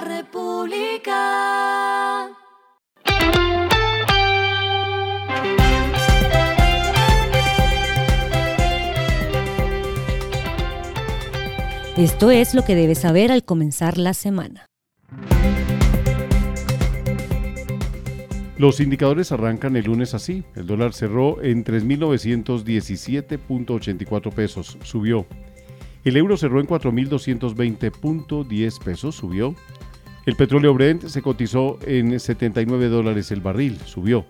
la República. Esto es lo que debes saber al comenzar la semana. Los indicadores arrancan el lunes así. El dólar cerró en 3.917.84 pesos, subió. El euro cerró en 4.220.10 pesos, subió. El petróleo Brent se cotizó en 79 dólares el barril, subió.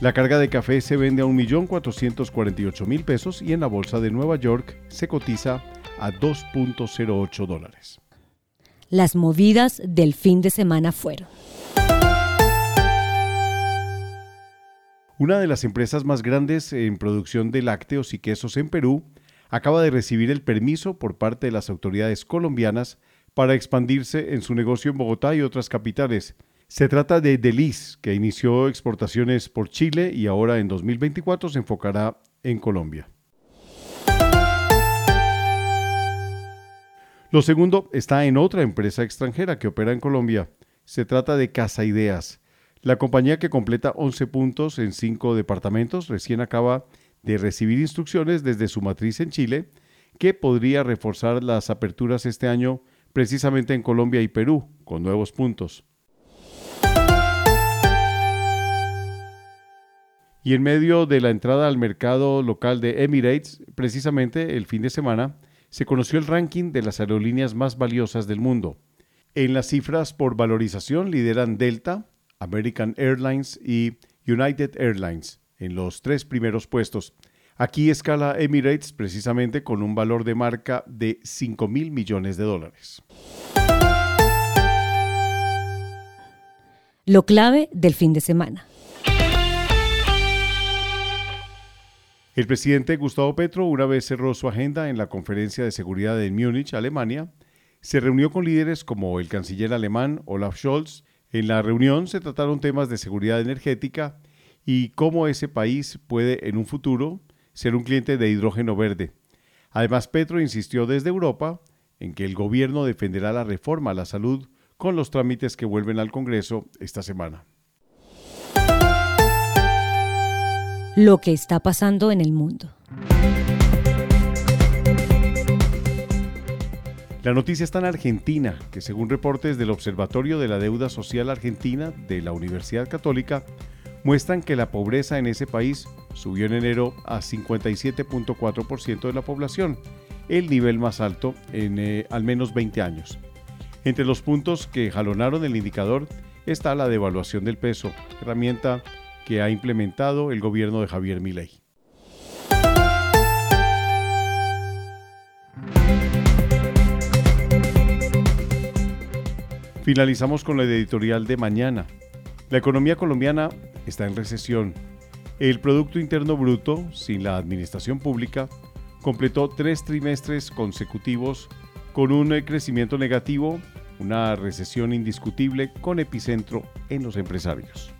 La carga de café se vende a 1.448.000 pesos y en la bolsa de Nueva York se cotiza a 2.08 dólares. Las movidas del fin de semana fueron. Una de las empresas más grandes en producción de lácteos y quesos en Perú acaba de recibir el permiso por parte de las autoridades colombianas para expandirse en su negocio en Bogotá y otras capitales. Se trata de Delis, que inició exportaciones por Chile y ahora en 2024 se enfocará en Colombia. Lo segundo está en otra empresa extranjera que opera en Colombia. Se trata de Casa Ideas. La compañía que completa 11 puntos en 5 departamentos recién acaba de recibir instrucciones desde su matriz en Chile que podría reforzar las aperturas este año precisamente en Colombia y Perú con nuevos puntos. Y en medio de la entrada al mercado local de Emirates, precisamente el fin de semana, se conoció el ranking de las aerolíneas más valiosas del mundo. En las cifras por valorización lideran Delta, American Airlines y United Airlines en los tres primeros puestos. Aquí escala Emirates precisamente con un valor de marca de 5 mil millones de dólares. Lo clave del fin de semana. El presidente Gustavo Petro, una vez cerró su agenda en la conferencia de seguridad en Múnich, Alemania, se reunió con líderes como el canciller alemán Olaf Scholz. En la reunión se trataron temas de seguridad energética y cómo ese país puede en un futuro ser un cliente de hidrógeno verde. Además, Petro insistió desde Europa en que el gobierno defenderá la reforma a la salud con los trámites que vuelven al Congreso esta semana. lo que está pasando en el mundo. La noticia está en Argentina, que según reportes del Observatorio de la Deuda Social Argentina de la Universidad Católica, muestran que la pobreza en ese país subió en enero a 57.4% de la población, el nivel más alto en eh, al menos 20 años. Entre los puntos que jalonaron el indicador está la devaluación del peso, herramienta que ha implementado el gobierno de Javier Milei. Finalizamos con la editorial de mañana. La economía colombiana está en recesión. El Producto Interno Bruto, sin la administración pública, completó tres trimestres consecutivos con un crecimiento negativo, una recesión indiscutible con epicentro en los empresarios.